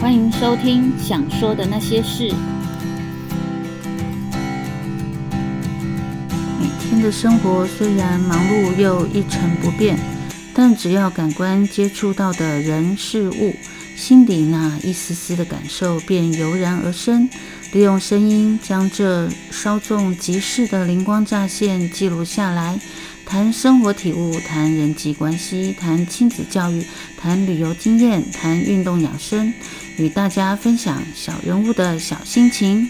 欢迎收听《想说的那些事》。每天的生活虽然忙碌又一成不变，但只要感官接触到的人事物，心底那一丝丝的感受便油然而生。利用声音将这稍纵即逝的灵光乍现记录下来，谈生活体悟，谈人际关系，谈亲子教育，谈旅游经验，谈运动养生，与大家分享小人物的小心情。